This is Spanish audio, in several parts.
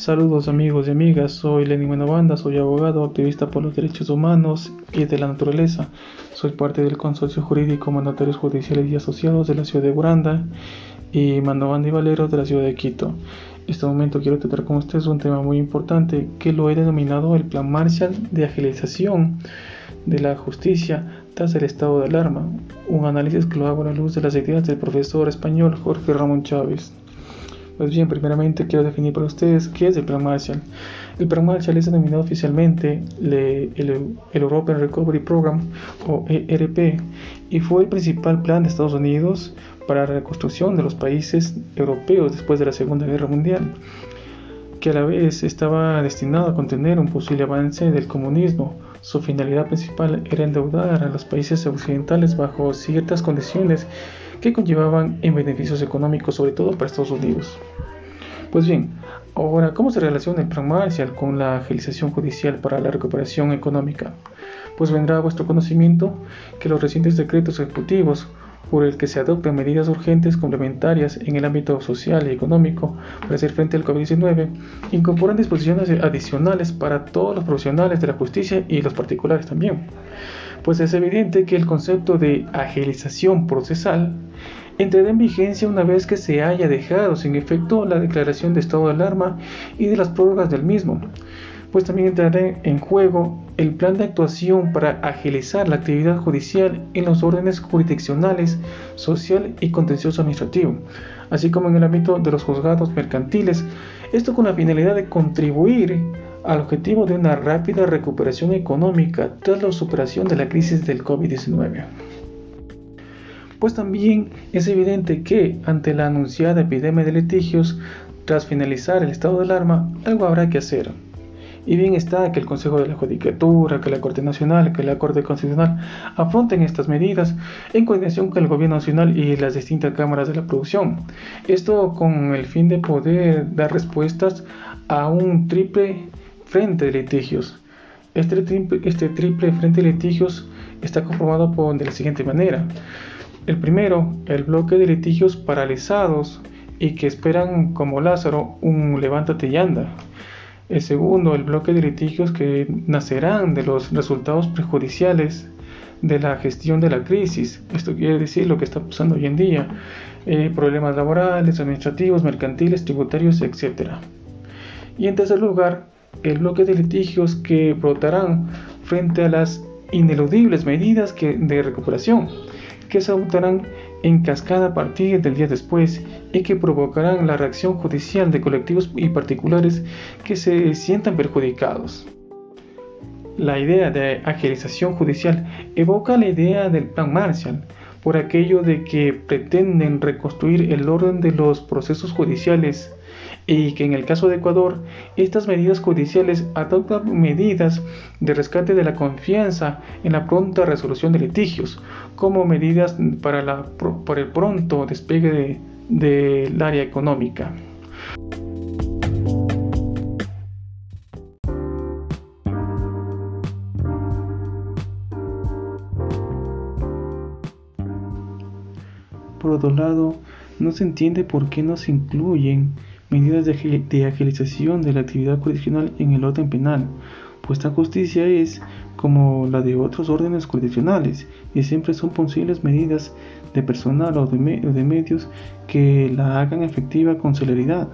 Saludos amigos y amigas, soy Lenny Buenabanda, soy abogado, activista por los derechos humanos y de la naturaleza. Soy parte del consorcio jurídico Mandatarios Judiciales y Asociados de la ciudad de Buranda y Mandobanda y Valero de la ciudad de Quito. En este momento quiero tratar con ustedes un tema muy importante que lo he denominado el Plan Marshall de Agilización de la Justicia tras el estado de alarma, un análisis que lo hago a la luz de las ideas del profesor español Jorge Ramón Chávez. Pues bien, primeramente quiero definir para ustedes qué es el Plan Marshall. El Plan Marshall es denominado oficialmente el, European Recovery Program o ERP y fue el principal plan de Estados Unidos para la reconstrucción de los países europeos después de la Segunda Guerra Mundial, que a la vez estaba destinado a contener un posible avance del comunismo. Su finalidad principal era endeudar a los países occidentales bajo ciertas condiciones que conllevaban en beneficios económicos, sobre todo para Estados Unidos. Pues bien, ahora, ¿cómo se relaciona el plan Marshall con la agilización judicial para la recuperación económica? Pues vendrá a vuestro conocimiento que los recientes decretos ejecutivos por el que se adoptan medidas urgentes complementarias en el ámbito social y económico para hacer frente al COVID-19, incorporan disposiciones adicionales para todos los profesionales de la justicia y los particulares también. Pues es evidente que el concepto de agilización procesal entrará en vigencia una vez que se haya dejado sin efecto la declaración de estado de alarma y de las prórrogas del mismo, pues también entrará en juego el plan de actuación para agilizar la actividad judicial en los órdenes jurisdiccionales, social y contencioso administrativo, así como en el ámbito de los juzgados mercantiles, esto con la finalidad de contribuir al objetivo de una rápida recuperación económica tras la superación de la crisis del COVID-19 pues también es evidente que ante la anunciada epidemia de litigios, tras finalizar el estado de alarma, algo habrá que hacer. Y bien está que el Consejo de la Judicatura, que la Corte Nacional, que la Corte Constitucional afronten estas medidas en coordinación con el Gobierno Nacional y las distintas cámaras de la producción. Esto con el fin de poder dar respuestas a un triple frente de litigios. Este triple, este triple frente de litigios está conformado por, de la siguiente manera. El primero, el bloque de litigios paralizados y que esperan como Lázaro un levántate y anda. El segundo, el bloque de litigios que nacerán de los resultados prejudiciales de la gestión de la crisis. Esto quiere decir lo que está pasando hoy en día. Eh, problemas laborales, administrativos, mercantiles, tributarios, etc. Y en tercer lugar, el bloque de litigios que brotarán frente a las ineludibles medidas de recuperación que se adoptarán en cascada a partir del día después y que provocarán la reacción judicial de colectivos y particulares que se sientan perjudicados. La idea de agilización judicial evoca la idea del Plan Marshall, por aquello de que pretenden reconstruir el orden de los procesos judiciales y que en el caso de Ecuador estas medidas judiciales adoptan medidas de rescate de la confianza en la pronta resolución de litigios como medidas para, la, el pronto despegue del área económica. Por otro lado, no se entiende por qué no se incluyen medidas de, agilización de la actividad jurisdiccional en el orden penal, pues esta justicia es como la de otros órdenes jurisdiccionales y siempre son posibles medidas de personal o de, medios que la hagan efectiva con celeridad.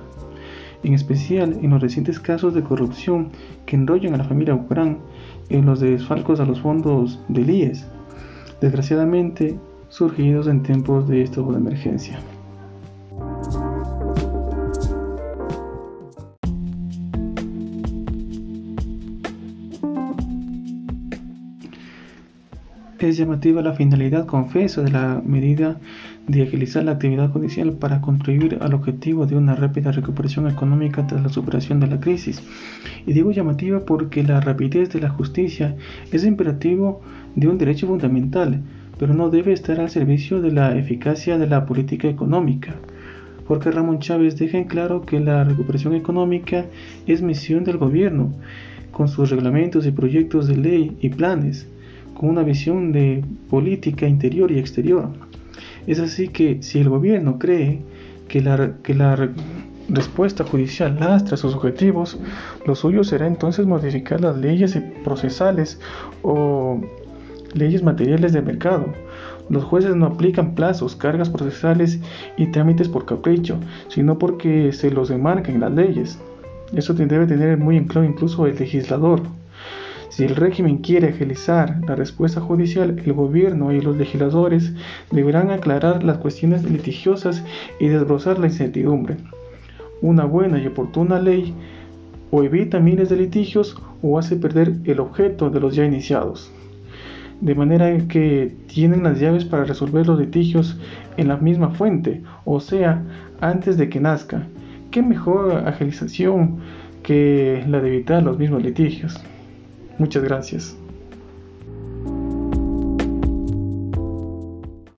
En especial en los recientes casos de corrupción que enrollan a la familia Bucarán, en los desfalcos a los fondos del IES, desgraciadamente surgidos en tiempos de estado de emergencia. Es llamativa la finalidad confesa de la medida de agilizar la actividad judicial para contribuir al objetivo de una rápida recuperación económica tras la superación de la crisis. Y digo llamativa porque la rapidez de la justicia es imperativo de un derecho fundamental, pero no debe estar al servicio de la eficacia de la política económica. Porque Ramón Chávez deja en claro que la recuperación económica es misión del gobierno, con sus reglamentos y proyectos de ley y planes con una visión de política interior y exterior. Es así que si el gobierno cree que la, que la, respuesta judicial lastra sus objetivos, lo suyo será entonces modificar las leyes procesales o leyes materiales de mercado. Los jueces no aplican plazos, cargas procesales y trámites por capricho, sino porque se los demarcan las leyes. Eso debe tener muy en claro incluso el legislador. Si el régimen quiere agilizar la respuesta judicial, el gobierno y los legisladores deberán aclarar las cuestiones litigiosas y desbrozar la incertidumbre. Una buena y oportuna ley o evita miles de litigios o hace perder el objeto de los ya iniciados. De manera que tienen las llaves para resolver los litigios en la misma fuente, o sea, antes de que nazca. ¿Qué mejor agilización que la de evitar los mismos litigios? Muchas gracias.